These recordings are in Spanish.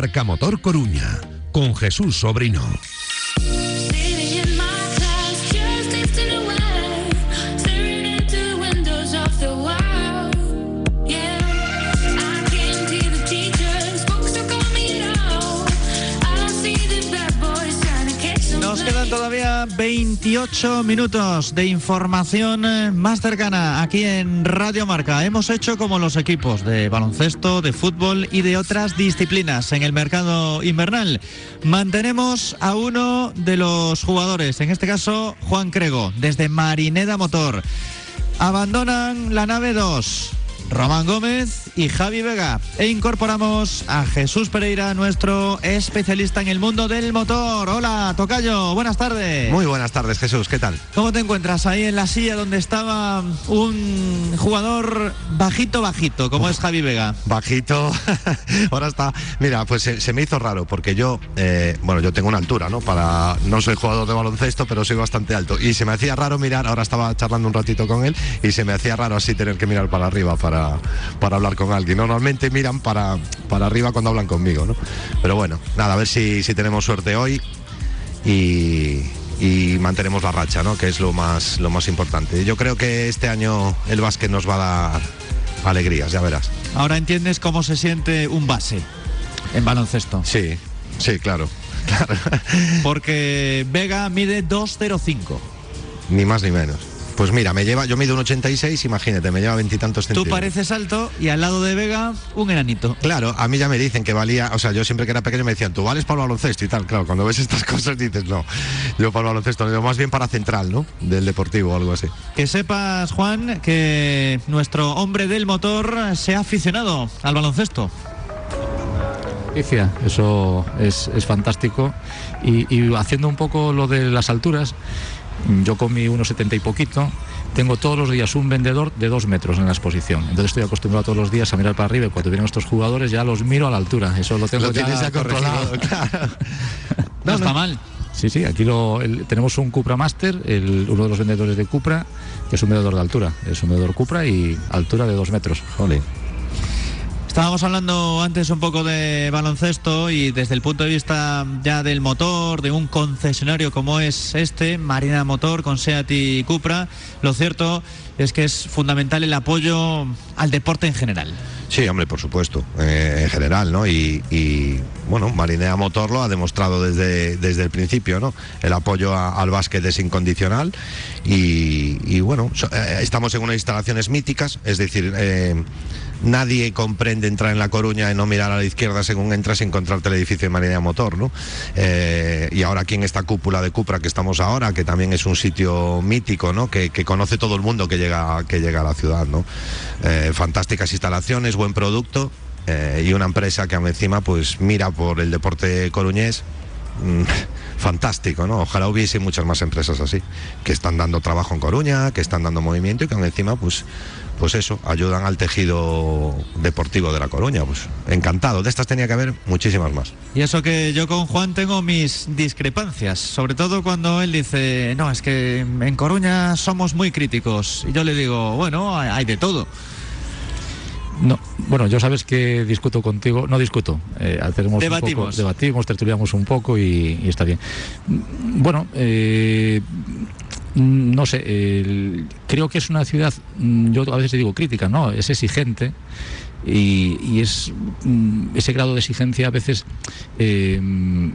Marca Motor Coruña, con Jesús Sobrino. 28 minutos de información eh, más cercana aquí en Radio Marca. Hemos hecho como los equipos de baloncesto, de fútbol y de otras disciplinas en el mercado invernal. Mantenemos a uno de los jugadores, en este caso Juan Crego, desde Marineda Motor. Abandonan la nave 2. Román Gómez y Javi Vega. E incorporamos a Jesús Pereira, nuestro especialista en el mundo del motor. Hola, Tocayo, buenas tardes. Muy buenas tardes, Jesús, ¿qué tal? ¿Cómo te encuentras ahí en la silla donde estaba un jugador bajito, bajito, como es Javi Vega? Bajito, ahora está. Mira, pues se, se me hizo raro porque yo, eh, bueno, yo tengo una altura, ¿no? Para, no soy jugador de baloncesto, pero soy bastante alto. Y se me hacía raro mirar, ahora estaba charlando un ratito con él, y se me hacía raro así tener que mirar para arriba para, para hablar con alguien. Normalmente miran para, para arriba cuando hablan conmigo, ¿no? Pero bueno, nada, a ver si, si tenemos suerte hoy y, y mantenemos la racha, ¿no? Que es lo más, lo más importante. Yo creo que este año el básquet nos va a dar alegrías, ya verás. Ahora entiendes cómo se siente un base en baloncesto. Sí, sí, claro. claro. Porque Vega mide 2.05. ni más ni menos. Pues mira, me lleva, yo mido un 86, imagínate, me lleva veintitantos Tú centímetros. pareces alto y al lado de Vega un enanito. Claro, a mí ya me dicen que valía, o sea, yo siempre que era pequeño me decían, tú vales para el baloncesto y tal. Claro, cuando ves estas cosas dices, no, yo para el baloncesto, no, yo más bien para central, ¿no? Del deportivo o algo así. Que sepas, Juan, que nuestro hombre del motor se ha aficionado al baloncesto. eso es, es fantástico. Y, y haciendo un poco lo de las alturas, yo con mi 1,70 y poquito, tengo todos los días un vendedor de dos metros en la exposición. Entonces estoy acostumbrado todos los días a mirar para arriba y cuando vienen estos jugadores ya los miro a la altura. Eso lo tengo Lo ya tienes ya controlado. corregido, claro. No, está mal. Sí, sí, aquí lo, el- tenemos un Cupra Master, el- uno de los vendedores de Cupra, que es un vendedor de altura. Es un vendedor Cupra y altura de dos metros. Jolín. Estábamos hablando antes un poco de baloncesto y desde el punto de vista ya del motor, de un concesionario como es este, Marina Motor con Seat y Cupra, lo cierto es que es fundamental el apoyo al deporte en general. Sí, hombre, por supuesto, eh, en general, ¿no? Y, bueno, Marinea Motor lo ha demostrado desde, desde el principio, ¿no? El apoyo al básquet es incondicional y, bueno, eh, estamos en unas instalaciones míticas, es decir, eh, nadie comprende entrar en La Coruña y no mirar a la izquierda según entras y encontrarte el edificio de Marinea Motor, ¿no? Eh, y ahora aquí en esta cúpula de Cupra que estamos ahora, que también es un sitio mítico, ¿no? Que, conoce todo el mundo que llega, que llega a la ciudad, ¿no? Eh, fantásticas instalaciones, buen producto eh, y una empresa que encima pues mira por el deporte coruñés. Mm, Fantástico, ¿no? Ojalá hubiese muchas más empresas así, que están dando trabajo en Coruña, que están dando movimiento y que encima, pues, pues eso, ayudan al tejido deportivo de la Coruña. Pues encantado. De estas tenía que haber muchísimas más. Y eso que yo con Juan tengo mis discrepancias, sobre todo cuando él dice, no, es que en Coruña somos muy críticos. Y yo le digo, bueno, hay de todo. No, bueno, yo sabes que discuto contigo, no discuto, eh, hacemos un Debatimos. poco, debatimos, tertuliamos un poco y, y está bien. Bueno, eh, no sé, creo que es una ciudad, mm, yo a veces digo crítica, ¿no? Es exigente y, y es mm, ese grado de exigencia a veces eh,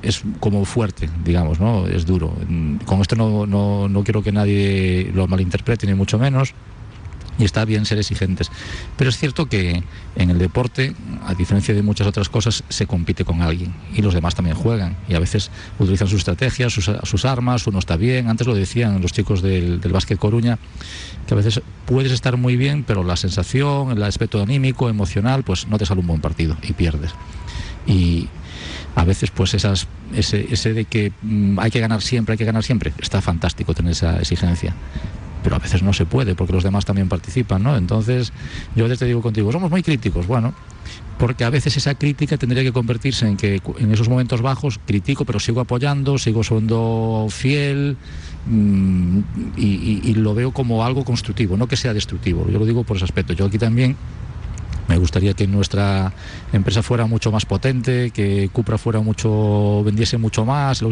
es como fuerte, digamos, ¿no? Es duro. Mm, Con esto no, no, no quiero que nadie lo malinterprete, ni mucho menos y está bien ser exigentes. Pero es cierto que en el deporte, a diferencia de muchas otras cosas, se compite con alguien y los demás también juegan y a veces utilizan sus estrategias, sus, armas, uno está bien. Antes lo decían los chicos del, del básquet Coruña, que a veces puedes estar muy bien, pero la sensación, el aspecto anímico, emocional, pues no te sale un buen partido y pierdes. Y a veces pues esas ese, ese de que mm, hay que ganar siempre, hay que ganar siempre, está fantástico tener esa exigencia pero a veces no se puede porque los demás también participan, ¿no? Entonces, yo a te digo contigo, somos muy críticos, bueno, porque a veces esa crítica tendría que convertirse en que en esos momentos bajos critico, pero sigo apoyando, sigo siendo fiel mm, y lo veo como algo constructivo, no que sea destructivo. Yo lo digo por ese aspecto. Yo aquí también me gustaría que nuestra empresa fuera mucho más potente, que Cupra fuera mucho, vendiese mucho más,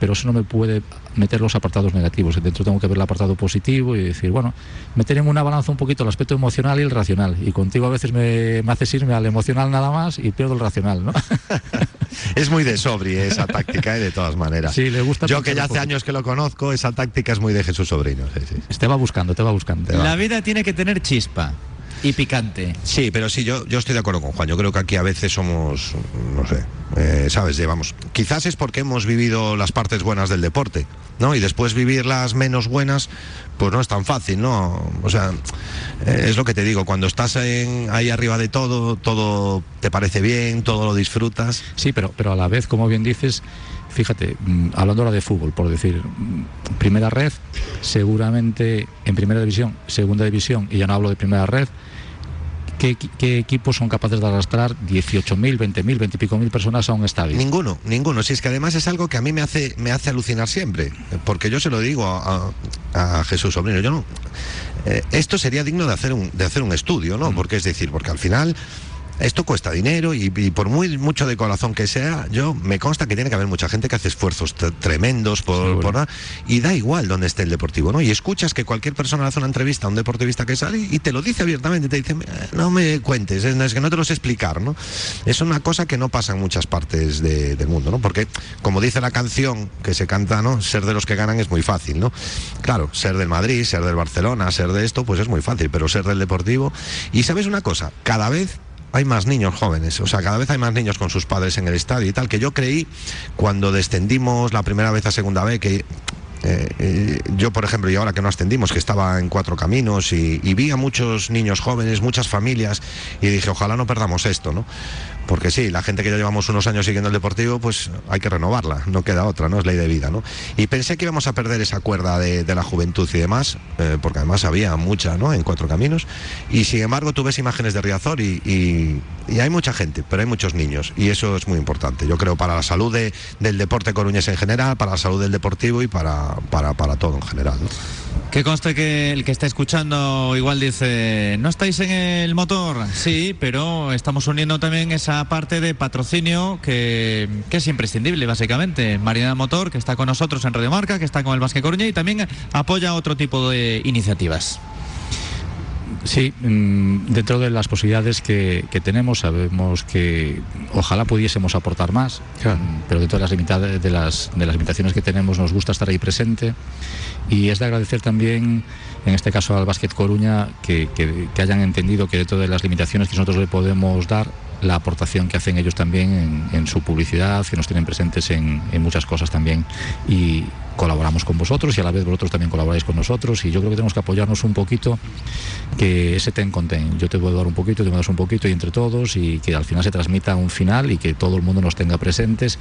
pero eso no me puede meter los apartados negativos. Dentro tengo que ver el apartado positivo y decir, bueno, meter en una balanza un poquito el aspecto emocional y el racional. Y contigo a veces me, me haces irme al emocional nada más y pierdo el racional, ¿no? es muy de sobri esa táctica, ¿eh? de todas maneras. Sí, le gusta. Yo que ya hace años que lo conozco, esa táctica es muy de Jesús Sobrino. Te va buscando, te va buscando. La vida tiene que tener chispa y picante. Sí, pero sí, yo, yo estoy de acuerdo con Juan. Yo creo que aquí a veces somos, no sé, eh, ¿sabes? Llevamos. Quizás es porque hemos vivido las partes buenas del deporte, ¿no? Y después vivir las menos buenas, pues no es tan fácil, ¿no? O sea, eh, es lo que te digo, cuando estás ahí arriba de todo, todo te parece bien, todo lo disfrutas. Sí, pero, pero a la vez, como bien dices, fíjate, mm, hablando ahora de fútbol, por decir, mm, primera red, seguramente en primera división, segunda división, y ya no hablo de primera red, ¿Qué, equipos son capaces de arrastrar 18.000, 20.000, 20 y pico mil personas a un estadio? Ninguno, ninguno. Si es que además es algo que a mí me hace, me hace alucinar siempre, porque yo se lo digo a, Jesús Sobrino, yo no... Eh, esto sería digno de hacer un, de hacer un estudio, ¿no? Mm. Porque es decir, porque al final esto cuesta dinero y, por muy mucho de corazón que sea, yo me consta que tiene que haber mucha gente que hace esfuerzos tremendos por, por, y da igual donde esté el deportivo, ¿no? Y escuchas que cualquier persona hace una entrevista a un deportivista que sale y te lo dice abiertamente, te dice, no me cuentes, es que no te lo sé explicar, ¿no? Es una cosa que no pasa en muchas partes del mundo, ¿no? Porque como dice la canción que se canta, ¿no? Ser de los que ganan es muy fácil, ¿no? Claro, ser del Madrid, ser del Barcelona, ser de esto, pues es muy fácil, pero ser del deportivo y sabes una cosa, cada vez hay más niños jóvenes, o sea, cada vez hay más niños con sus padres en el estadio y tal, que yo creí cuando descendimos la primera vez a segunda vez que eh, eh, yo, por ejemplo, y ahora que no ascendimos, que estaba en cuatro caminos y, y, vi a muchos niños jóvenes, muchas familias, y dije, ojalá no perdamos esto, ¿no? Porque sí, la gente que ya llevamos unos años siguiendo el deportivo, pues hay que renovarla, no queda otra, ¿no? Es ley de vida, ¿no? Y pensé que íbamos a perder esa cuerda de, la juventud y demás, eh, porque además había mucha, ¿no? En Cuatro Caminos, y sin embargo tú ves imágenes de Riazor y, hay mucha gente, pero hay muchos niños, y eso es muy importante, yo creo, para la salud del deporte coruñés en general, para la salud del deportivo y para, para, para todo en general, ¿no? Que conste que el que está escuchando igual dice, ¿no estáis en el motor? Sí, pero estamos uniendo también esa parte de patrocinio que, es imprescindible, básicamente. Marina Motor, que está con nosotros en Radio Marca, que está con el Vasque Coruña y también apoya otro tipo de iniciativas. Sí, mm, dentro de las posibilidades que, tenemos, sabemos que ojalá pudiésemos aportar más, pero dentro de las, limitadas, de, las, de las limitaciones que tenemos nos gusta estar ahí presente y es de agradecer también, en este caso al Básquet Coruña, que, que hayan entendido que dentro de las limitaciones que nosotros le podemos dar, la aportación que hacen ellos también en, su publicidad, que nos tienen presentes en, muchas cosas también y colaboramos con vosotros y a la vez vosotros también colaboráis con nosotros y yo creo que tenemos que apoyarnos un poquito, que ese ten con ten, yo te puedo dar un poquito, te me das un poquito y entre todos y que al final se transmita un final y que todo el mundo nos tenga presentes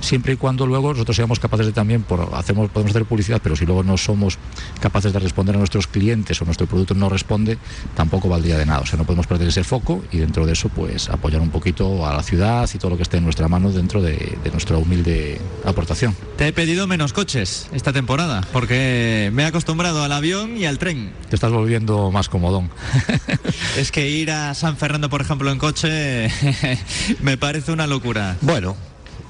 siempre y cuando luego nosotros seamos capaces de también, por, hacemos, podemos hacer publicidad, pero si luego no somos capaces de responder a nuestros clientes o nuestro producto no responde, tampoco valdría de nada. O sea, no podemos perder ese foco y dentro de eso, pues apoyar un poquito a la ciudad y todo lo que esté en nuestra mano dentro de, nuestra humilde aportación. Te he pedido menos coches esta temporada, porque me he acostumbrado al avión y al tren. Te estás volviendo más comodón. es que ir a San Fernando, por ejemplo, en coche, me parece una locura. Bueno,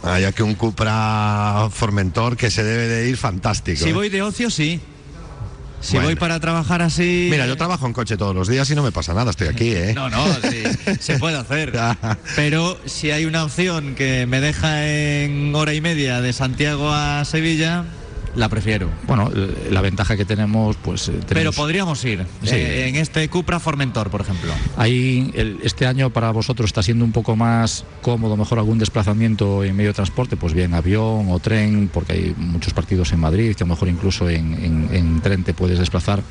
hay que un Cupra Formentor que se debe de ir fantástico. Si ¿eh? voy de ocio, sí. Si voy para trabajar así. Mira, yo trabajo en coche todos los días y no me pasa nada, estoy aquí, ¿eh? No, no, sí, se puede hacer. Pero si hay una opción que me deja en hora y media de Santiago a Sevilla, la prefiero. Bueno, la ventaja que tenemos, pues. Eh, Pero podríamos ir eh, en este Cupra Formentor, por ejemplo. Ahí, este año para vosotros está siendo un poco más cómodo, mejor algún desplazamiento en medio de transporte, pues bien avión o tren, porque hay muchos partidos en Madrid, que a lo mejor incluso en, tren te puedes desplazar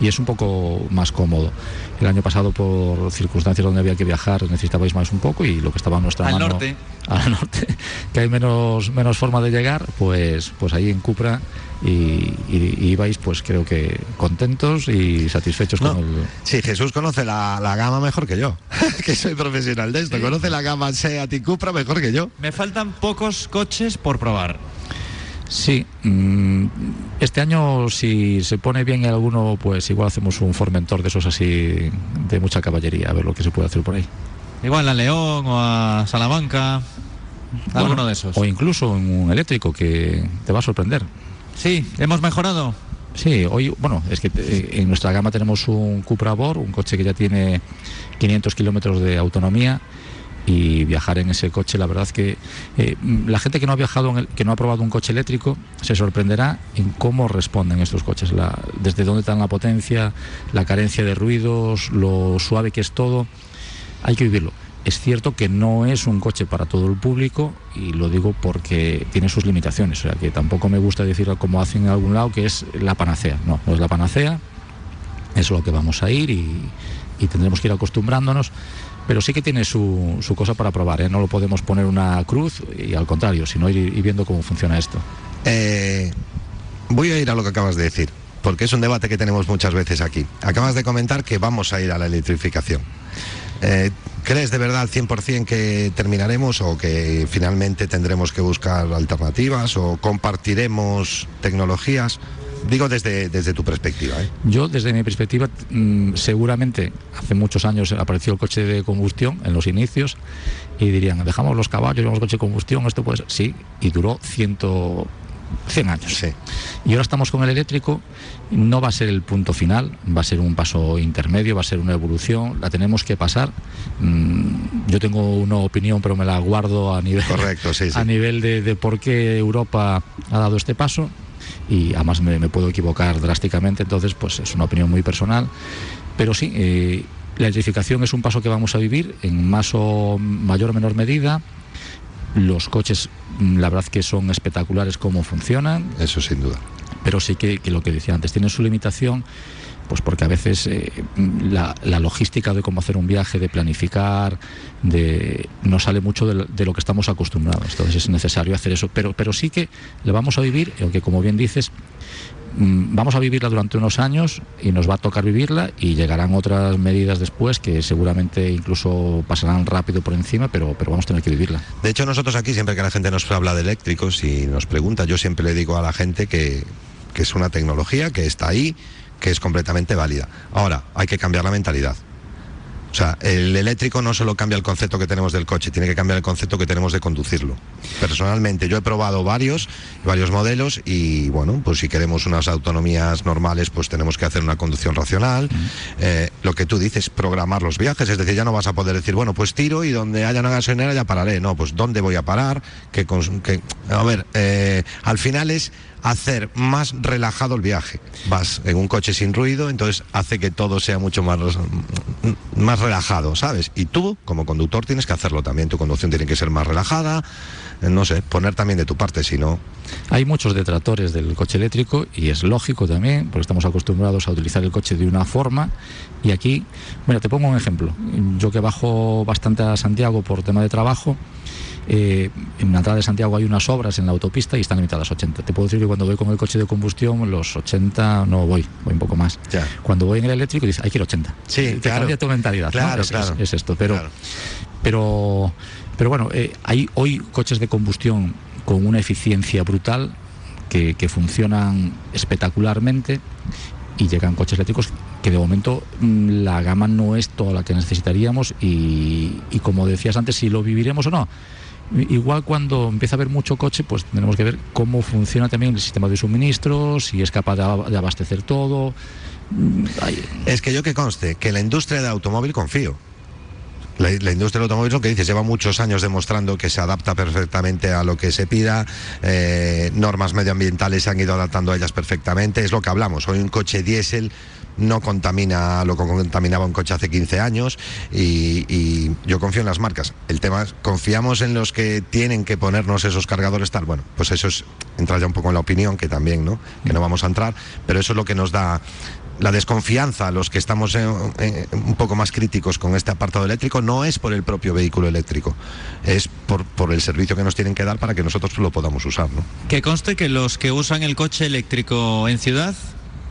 y es un poco más cómodo. El año pasado, por circunstancias donde había que viajar, necesitabais más un poco y lo que estaba en nuestra al mano. Norte. Al norte. Que hay menos, menos forma de llegar, pues, pues ahí en Cupra y, ibais pues creo que contentos y satisfechos con el... Sí, Jesús conoce la, gama mejor que yo, que soy profesional de esto, conoce la gama Seat y Cupra mejor que yo. Me faltan pocos coches por probar. Sí, mm, este año si se pone bien en alguno, pues igual hacemos un Formentor de esos así de mucha caballería, a ver lo que se puede hacer por ahí. Igual a León o a Salamanca, alguno de esos. O incluso en un eléctrico que te va a sorprender. Sí, hemos mejorado. Sí, hoy, bueno, es que eh, en nuestra gama tenemos un Cupra Bor, un coche que ya tiene 500 kilómetros de autonomía y viajar en ese coche, la verdad que eh, la gente que no ha viajado, en el- que no ha probado un coche eléctrico, se sorprenderá en cómo responden estos coches, la- desde dónde está la potencia, la carencia de ruidos, lo suave que es todo. Hay que vivirlo. Es cierto que no es un coche para todo el público y lo digo porque tiene sus limitaciones. O sea, que tampoco me gusta decir como hacen en algún lado que es la panacea. No, no es la panacea. Es lo que vamos a ir y, tendremos que ir acostumbrándonos. Pero sí que tiene su, su cosa para probar. ¿eh? No lo podemos poner una cruz y al contrario, sino ir, ir viendo cómo funciona esto. Eh, voy a ir a lo que acabas de decir, porque es un debate que tenemos muchas veces aquí. Acabas de comentar que vamos a ir a la electrificación. Eh, ¿Crees de verdad al 100% que terminaremos o que finalmente tendremos que buscar alternativas o compartiremos tecnologías? Digo desde, desde tu perspectiva. ¿eh? Yo, desde mi perspectiva, mm, seguramente hace muchos años apareció el coche de combustión en los inicios y dirían, dejamos los caballos, llevamos coche de combustión, esto puede ser. Sí, y duró ciento, 100 años. Sí. Y ahora estamos con el eléctrico, no va a ser el punto final, va a ser un paso intermedio, va a ser una evolución, la tenemos que pasar. Mm, Yo tengo una opinión, pero me la guardo a nivel, Correcto, sí, sí. a nivel de, de por qué Europa ha dado este paso y además me, me puedo equivocar drásticamente, entonces pues es una opinión muy personal, pero sí, eh, la electrificación es un paso que vamos a vivir en más o mayor o menor medida. Los coches, mm, la verdad que son espectaculares cómo funcionan, Eso sin duda. pero sí que, que lo que decía antes, tiene su limitación, pues porque a veces eh, la, la logística de cómo hacer un viaje, de planificar, de no sale mucho de, lo- de lo que estamos acostumbrados. Entonces es necesario hacer eso. Pero, pero sí que le vamos a vivir, aunque como bien dices, mm, vamos a vivirla durante unos años y nos va a tocar vivirla y llegarán otras medidas después que seguramente incluso pasarán rápido por encima, pero, pero vamos a tener que vivirla. De hecho, nosotros aquí, siempre que la gente nos habla de eléctricos y nos pregunta, yo siempre le digo a la gente que, que es una tecnología que está ahí, que es completamente válida. Ahora, hay que cambiar la mentalidad. O sea, el eléctrico no solo cambia el concepto que tenemos del coche, tiene que cambiar el concepto que tenemos de conducirlo. Personalmente, yo he probado varios, varios modelos y bueno, pues si queremos unas autonomías normales, pues tenemos que hacer una conducción racional. Eh, lo que tú dices, programar los viajes, es decir, ya no vas a poder decir, bueno, pues tiro y donde haya una gasolinera ya pararé. No, pues dónde voy a parar, que, a ver, eh, al final es hacer más relajado el viaje. Vas en un coche sin ruido, entonces hace que todo sea mucho más, más relajado, ¿sabes? Y tú, como conductor, tienes que hacerlo también. Tu conducción tiene que ser más relajada, eh, no sé, poner también de tu parte, si no. Hay muchos detractores del coche eléctrico y es lógico también, porque estamos acostumbrados a utilizar el coche de una forma. Y aquí, mira, te pongo un ejemplo. Yo que bajo bastante a Santiago por tema de trabajo, eh, en la entrada de Santiago hay unas obras en la autopista y están limitadas a 80. Te puedo decir que cuando voy con el coche de combustión, los 80 no voy, voy un poco más. Ya. Cuando voy en el eléctrico, dices, hay que ir a 80. Sí, Te claro. cambia tu mentalidad. ¿no? Claro, Es- claro. Es, es esto, pero, Claro. pero, pero bueno, eh, hay hoy coches de combustión con una eficiencia brutal que, que funcionan espectacularmente y llegan coches eléctricos que de momento mm, la gama no es toda la que necesitaríamos y, y como decías antes, si lo viviremos o no. Igual cuando empieza a haber mucho coche, pues tenemos que ver cómo funciona también el sistema de suministros, si es capaz de, ab- de abastecer todo. Mm, Es que yo que conste, que la industria del automóvil confío. La, industria del automóvil, que dices, lleva muchos años demostrando que se adapta perfectamente a lo que se pida, eh, normas medioambientales se han ido adaptando a ellas perfectamente, es lo que hablamos. Hoy un coche diésel no contamina lo que contaminaba un coche hace 15 años y, yo confío en las marcas. El tema es, confiamos en los que tienen que ponernos esos cargadores tal. Bueno, pues eso es entrar ya un poco en la opinión, que también, ¿no? Que no vamos a entrar, pero eso es lo que nos da la desconfianza, los que estamos eh, eh, un poco más críticos con este apartado eléctrico, no es por el propio vehículo eléctrico, es por, por el servicio que nos tienen que dar para que nosotros lo podamos usar. ¿no? Que conste que los que usan el coche eléctrico en ciudad,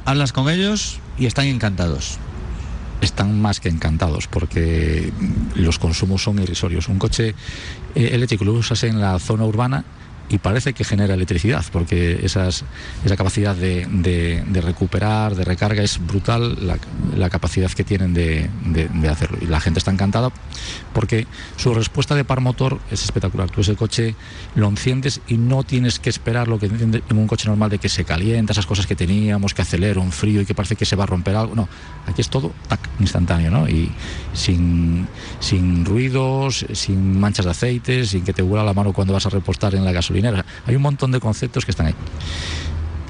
hablas con ellos y están encantados. están más que encantados porque los consumos son irrisorios. Un coche eh, eléctrico lo usas en la zona urbana y parece que genera electricidad, porque esas, esa capacidad de, de, recuperar, de recarga, es brutal la, capacidad que tienen de, de, hacerlo. Y la gente está encantada porque su respuesta de par motor es espectacular. Tú ese coche lo enciendes y no tienes que esperar lo que en un coche normal de que se calienta, esas cosas que teníamos, que acelera un frío y que parece que se va a romper algo. No, aquí es todo instantáneo, ¿no? Y sin, sin ruidos, sin manchas de aceite, sin que te huela la mano cuando vas a repostar en la gasolinera. Hay un montón de conceptos que están ahí.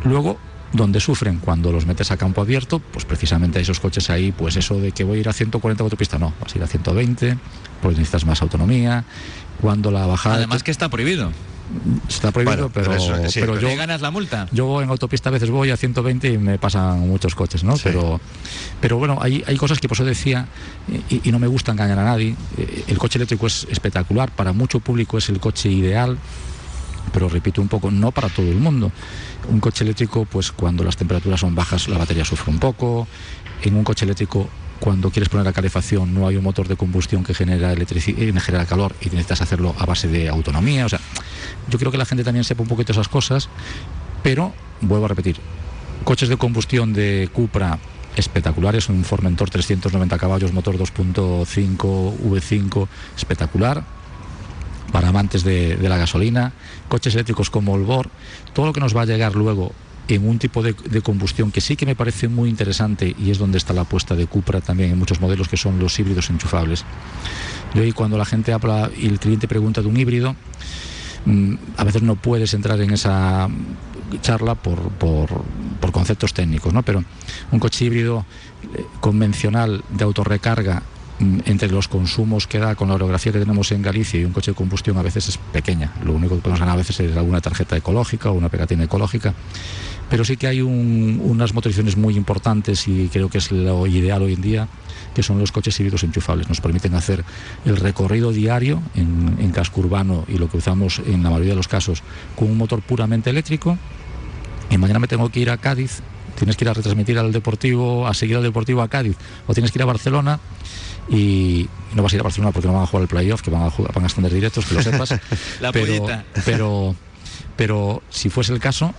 Luego, donde sufren cuando los metes a campo abierto, pues precisamente esos coches ahí, pues eso de que voy a ir a 140 autopista, no, vas a ir a 120, porque necesitas más autonomía. Cuando la bajada. Además, que está prohibido. Está prohibido, pero, pero, yo ganas la multa. Yo en autopista a veces voy a 120 y me pasan muchos coches, ¿no? Pero, pero bueno, hay, hay cosas que por eso decía y, y, no me gusta engañar a nadie. Eh, el coche eléctrico es espectacular, para mucho público es el coche ideal pero repito un poco, no para todo el mundo. Un coche eléctrico, pues cuando las temperaturas son bajas, la batería sufre un poco. En un coche eléctrico, cuando quieres poner la calefacción, no hay un motor de combustión que genera, eh, genera calor y necesitas hacerlo a base de autonomía. O sea, yo creo que la gente también sepa un poquito esas cosas, pero vuelvo a repetir, coches de combustión de Cupra espectaculares, un Formentor 390 caballos, motor 2.5 V5 espectacular, para amantes de, la gasolina, coches eléctricos como el BOR, todo lo que nos va a llegar luego en un tipo de, combustión que sí que me parece muy interesante y es donde está la apuesta de Cupra también en muchos modelos que son los híbridos enchufables. Y cuando la gente habla y el cliente pregunta de un híbrido, mm, a veces no puedes entrar en esa charla por, por, por conceptos técnicos, ¿no? pero un coche híbrido eh, convencional de autorrecarga entre los consumos que da con la orografía que tenemos en Galicia y un coche de combustión a veces es pequeña. Lo único que podemos ganar a veces es alguna tarjeta ecológica o una pegatina ecológica. Pero sí que hay unas motorizaciones muy importantes y creo que es lo ideal hoy en día, que son los coches híbridos enchufables. Nos permiten hacer el recorrido diario en, en casco urbano y lo que usamos en la mayoría de los casos con un motor puramente eléctrico. Y mañana me tengo que ir a Cádiz, tienes que ir a retransmitir al Deportivo, a seguir al Deportivo a Cádiz, o tienes que ir a Barcelona y no vas a ir a Barcelona porque no van a jugar el playoff, que van a, jugar, van a extender directos, que lo sepas. La pero, pero, pero si fuese el caso,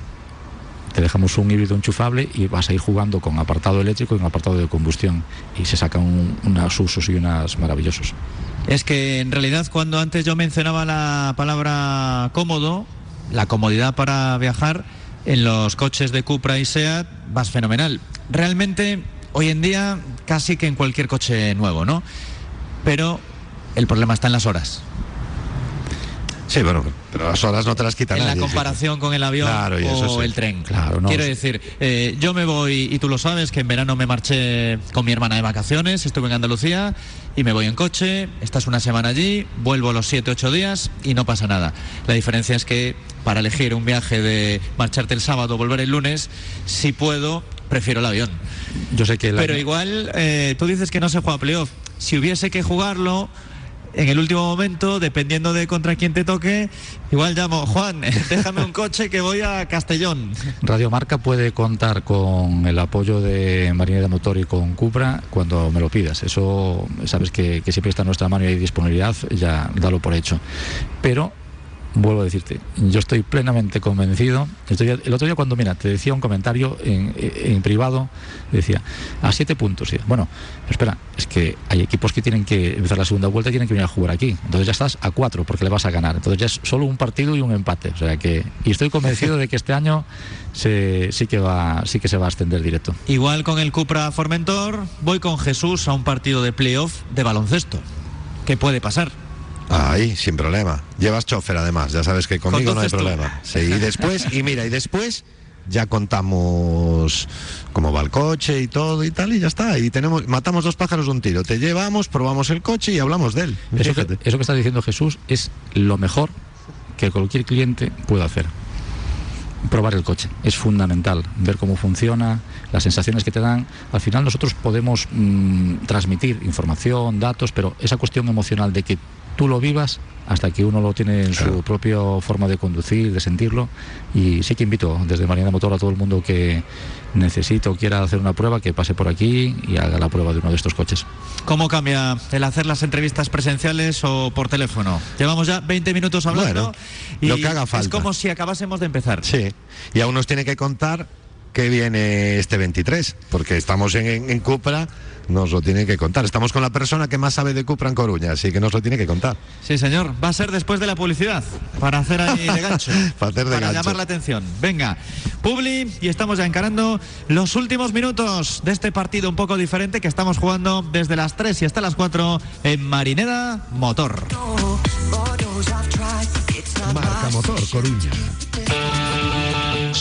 te dejamos un híbrido enchufable y vas a ir jugando con apartado eléctrico y un apartado de combustión y se sacan unos usos y unas maravillosos. Es que en realidad cuando antes yo mencionaba la palabra cómodo, la comodidad para viajar en los coches de Cupra y Seat vas fenomenal. Realmente hoy en día casi que en cualquier coche nuevo, ¿no? Pero el problema está en las horas. Sí, bueno, pero las horas no te las quitan. En la comparación con el avión o el tren. Claro, no. Quiero decir, eh, yo me voy, y tú lo sabes, que en verano me marché con mi hermana de vacaciones, estuve en Andalucía y me voy en coche, estás una semana allí, vuelvo los 7, 8 días y no pasa nada. La diferencia es que para elegir un viaje de marcharte el sábado, volver el lunes, si puedo, prefiero el avión. Yo sé que Pero igual, eh, tú dices que no se juega playoff. Si hubiese que jugarlo, en el último momento, dependiendo de contra quién te toque, igual llamo, Juan, déjame un coche que voy a Castellón. Radio Marca puede contar con el apoyo de Marina de Motor y con Cupra cuando me lo pidas. Eso sabes que, que siempre está en nuestra mano y hay disponibilidad, ya dalo por hecho. Pero vuelvo a decirte, yo estoy plenamente convencido. el otro día cuando, mira, te decía un comentario en, privado, decía, a siete puntos. bueno, espera, es que hay equipos que tienen que empezar la segunda vuelta y tienen que venir a jugar aquí. Entonces ya estás a cuatro porque le vas a ganar. Entonces ya es solo un partido y un empate. O sea que, y estoy convencido de que este año se, sí, que va, sí que se va a extender directo. Igual con el Cupra Formentor, voy con Jesús a un partido de playoff de baloncesto. ¿Qué puede pasar? Ahí, sin problema. Llevas chofer además, ya sabes que conmigo no hay problema. Sí, y después, y mira, y después ya contamos cómo va el coche y todo y tal, y ya está. Y tenemos, matamos dos pájaros de un tiro. Te llevamos, probamos el coche y hablamos de él. Eso que, eso que está diciendo Jesús es lo mejor que cualquier cliente pueda hacer. Probar el coche es fundamental, ver cómo funciona, las sensaciones que te dan. Al final nosotros podemos mm, transmitir información, datos, pero esa cuestión emocional de que tú lo vivas hasta que uno lo tiene en su propia forma de conducir, de sentirlo. Y sí que invito desde Marina Motor a todo el mundo que necesite o quiera hacer una prueba, que pase por aquí y haga la prueba de uno de estos coches. ¿Cómo cambia el hacer las entrevistas presenciales o por teléfono? Llevamos ya 20 minutos hablando y lo que haga falta. es como si acabásemos de empezar. Sí, y aún nos tiene que contar qué viene este 23, porque estamos en, en Cupra nos lo tiene que contar. Estamos con la persona que más sabe de Cupra en Coruña, así que nos lo tiene que contar. Sí, señor. Va a ser después de la publicidad, para hacer ahí de gancho. para hacer de para llamar la atención. Venga, Publi, y estamos ya encarando los últimos minutos de este partido un poco diferente que estamos jugando desde las 3 y hasta las 4 en Marineda Motor. Marca Motor Coruña.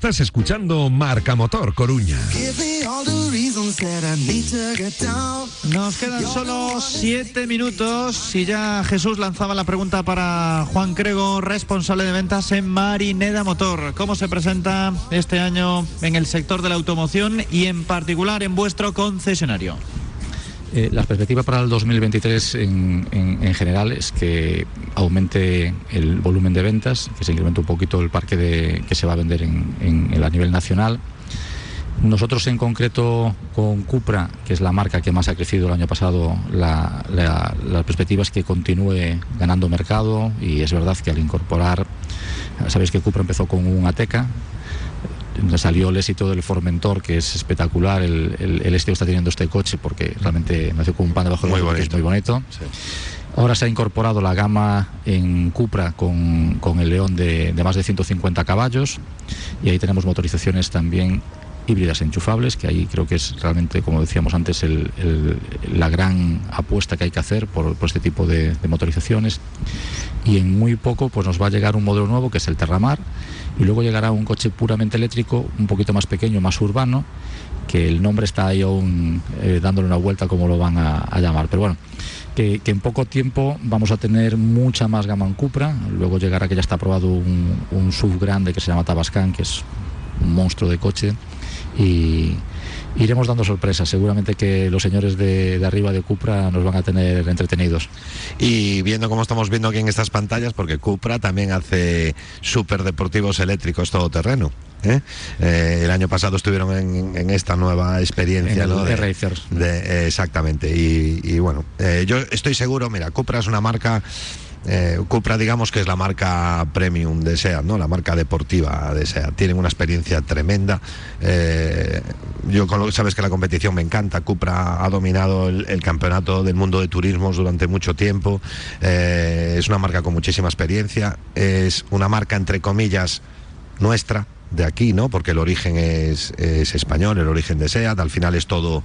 Estás escuchando Marca Motor Coruña. Nos quedan solo siete minutos y ya Jesús lanzaba la pregunta para Juan Crego, responsable de ventas en Marineda Motor. ¿Cómo se presenta este año en el sector de la automoción y en particular en vuestro concesionario? Eh, la perspectiva para el 2023 en, en, general es que aumente el volumen de ventas, que se incremente un poquito el parque de, que se va a vender en, en, a nivel nacional. Nosotros en concreto con Cupra, que es la marca que más ha crecido el año pasado, la, la, la perspectiva es que continúe ganando mercado y es verdad que al incorporar, sabéis que Cupra empezó con un Ateca, salió el éxito del Formentor, que es espectacular el, el, el éxito que está teniendo este coche, porque realmente nació con un pan debajo del que es muy bonito. Sí. Ahora se ha incorporado la gama en Cupra con, con el León de, más de 150 caballos y ahí tenemos motorizaciones también híbridas enchufables, que ahí creo que es realmente, como decíamos antes, la gran apuesta que hay que hacer por, por este tipo de, de, motorizaciones. Y en muy poco pues nos va a llegar un modelo nuevo que es el Terramar y luego llegará un coche puramente eléctrico, un poquito más pequeño, más urbano, que el nombre está ahí aún eh, dándole una vuelta como lo van a, llamar. Pero bueno, que, en poco tiempo vamos a tener mucha más gama en Cupra, luego llegará que ya está aprobado un, SUV grande que se llama Tabascan, que es un monstruo de coche, y iremos dando sorpresas. Seguramente que los señores de, de, arriba de Cupra nos van a tener entretenidos. Y viendo como estamos viendo aquí en estas pantallas, porque Cupra también hace superdeportivos eléctricos todoterreno. ¿Eh? Eh, el año pasado estuvieron en, en esta nueva experiencia en ¿no? de, de, Racers. De, exactamente. Y, y bueno, eh, yo estoy seguro, mira, Cupra es una marca eh, Cupra digamos que es la marca premium de SEAT, ¿no? la marca deportiva de SEAT. Tienen una experiencia tremenda. Eh, yo sabes que la competición me encanta. Cupra ha dominado el, el campeonato del mundo de turismos durante mucho tiempo. Eh, es una marca con muchísima experiencia. Es una marca entre comillas nuestra de aquí, ¿no? Porque el origen es, es español, el origen de SEAT. Al final es todo,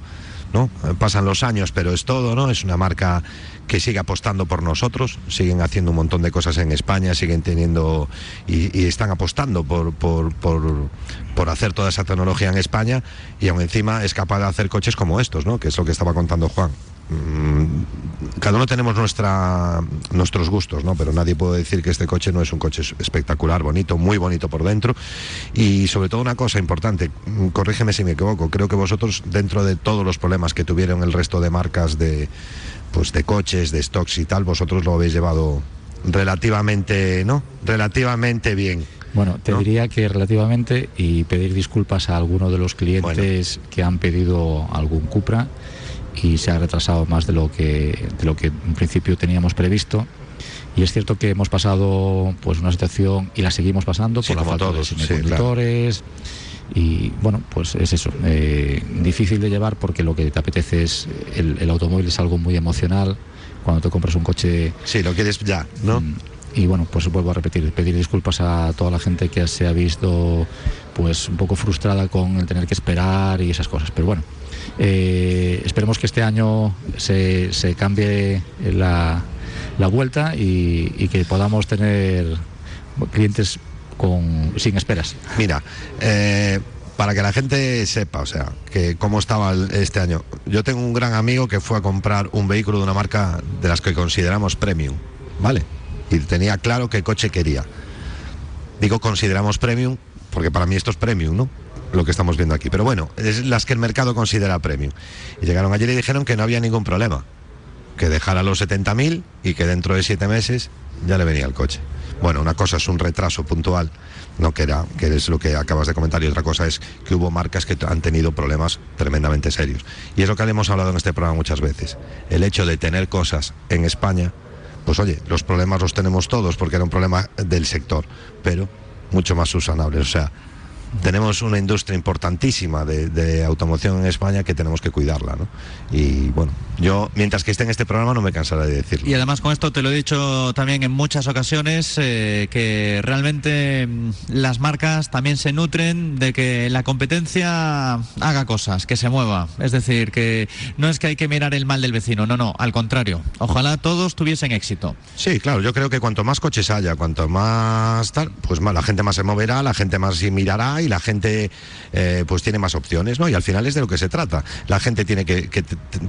¿no? Pasan los años, pero es todo, ¿no? Es una marca que sigue apostando por nosotros, siguen haciendo un montón de cosas en España, siguen teniendo y, están apostando por, por, por, por, hacer toda esa tecnología en España y aún encima es capaz de hacer coches como estos, ¿no? que es lo que estaba contando Juan. Mm, cada uno tenemos nuestra, nuestros gustos, ¿no? pero nadie puede decir que este coche no es un coche espectacular, bonito, muy bonito por dentro y sobre todo una cosa importante, mm, corrígeme si me equivoco, creo que vosotros dentro de todos los problemas que tuvieron el resto de marcas de pues de coches, de stocks y tal, vosotros lo habéis llevado relativamente, ¿no? Relativamente bien. Bueno, te ¿no? diría que relativamente y pedir disculpas a algunos de los clientes bueno. que han pedido algún Cupra y se ha retrasado más de lo que de lo que en principio teníamos previsto. Y es cierto que hemos pasado pues una situación y la seguimos pasando sí, por la falta todos, de semiconductores. Sí, claro y bueno pues es eso eh, difícil de llevar porque lo que te apetece es el, el, automóvil es algo muy emocional cuando te compras un coche sí lo quieres ya no mm, y bueno pues vuelvo a repetir pedir disculpas a toda la gente que se ha visto pues un poco frustrada con el tener que esperar y esas cosas pero bueno eh, esperemos que este año se, se cambie la la vuelta y, y que podamos tener clientes con, sin esperas. Mira, eh, para que la gente sepa, o sea, que cómo estaba este año. Yo tengo un gran amigo que fue a comprar un vehículo de una marca de las que consideramos premium, ¿vale? Y tenía claro qué coche quería. Digo consideramos premium porque para mí esto es premium, ¿no? Lo que estamos viendo aquí. Pero bueno, es las que el mercado considera premium. Y llegaron ayer y dijeron que no había ningún problema. Que dejara los 70.000 y que dentro de siete meses ya le venía el coche. Bueno, una cosa es un retraso puntual, no que era, que es lo que acabas de comentar, y otra cosa es que hubo marcas que han tenido problemas tremendamente serios. Y es lo que hemos hablado en este programa muchas veces. El hecho de tener cosas en España, pues oye, los problemas los tenemos todos porque era un problema del sector, pero mucho más subsanables. O sea, tenemos una industria importantísima de, de automoción en España que tenemos que cuidarla, ¿no? Y bueno, yo mientras que esté en este programa no me cansaré de decirlo. Y además con esto te lo he dicho también en muchas ocasiones, eh, que realmente mm, las marcas también se nutren de que la competencia haga cosas, que se mueva. Es decir, que no es que hay que mirar el mal del vecino, no, no, al contrario. Ojalá todos tuviesen éxito. Sí, claro, yo creo que cuanto más coches haya, cuanto más tal, pues más, la gente más se moverá, la gente más mirará y la gente eh, pues tiene más opciones, ¿no? Y al final es de lo que se trata. La gente tiene que, que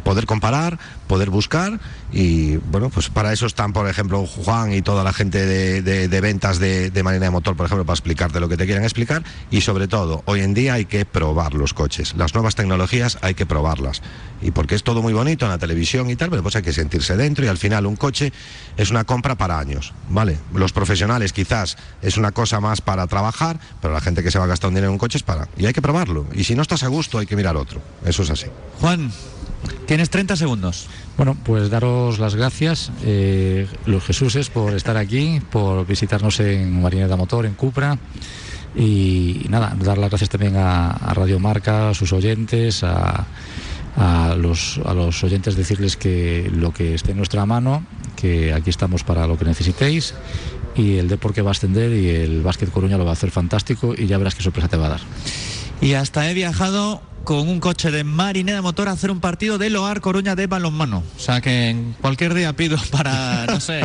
poder comparar, poder buscar y bueno, pues para eso están, por ejemplo, Juan y toda la gente de, de- de ventas de, de Marina de Motor, por ejemplo, para explicarte lo que te quieran explicar y sobre todo, hoy en día hay que probar los coches. Las nuevas tecnologías hay que probarlas. Y porque es todo muy bonito en la televisión y tal, pero pues hay que sentirse dentro y al final un coche es una compra para años, ¿vale? Los profesionales quizás es una cosa más para trabajar, pero la gente que se va a gastar un dinero en un coche es para... Y hay que probarlo. Y si no estás a gusto hay que mirar otro. Eso es así. Juan, tienes 30 segundos. Bueno, pues daros las gracias, eh, los Jesuses, por estar aquí, por visitarnos en Marineta Motor, en Cupra. Y, nada, dar las gracias también a, a Radio Marca, a sus oyentes, a, a los, a los oyentes decirles que lo que esté en nuestra mano, que aquí estamos para lo que necesitéis. Y el deporte va a ascender y el Básquet Coruña lo va a hacer fantástico y ya verás qué sorpresa te va a dar. Y hasta he viajado con un coche de marinera motor a hacer un partido de Loar Coruña de balonmano. O sea que en cualquier día pido para, no sé,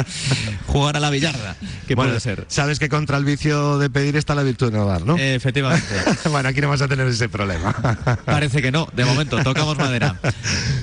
jugar a la billarda. Que Bueno, puede ser. Sabes que contra el vicio de pedir está la virtud de no dar, ¿no? Eh, Efectivamente. bueno, aquí no vas a tener ese problema. Parece que no, de momento, tocamos madera.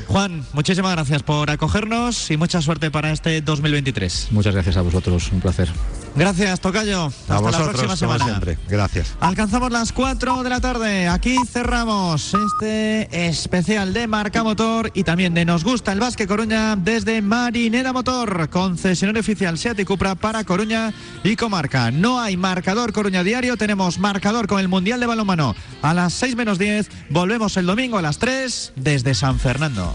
Juan, muchísimas gracias por acogernos y mucha suerte para este 2023. Muchas gracias a vosotros, un placer. Gracias, Tocayo. Hasta a vosotros, la próxima semana. siempre. Gracias. Alcanzamos las 4 de la tarde. Aquí cerramos este especial de Marca Motor y también de Nos Gusta el Básquet Coruña desde Marinera Motor, concesionario oficial Seat y Cupra para Coruña y comarca. No hay marcador Coruña diario, tenemos marcador con el Mundial de Balonmano. A las 6 menos 10 volvemos el domingo a las 3 desde San Fernando.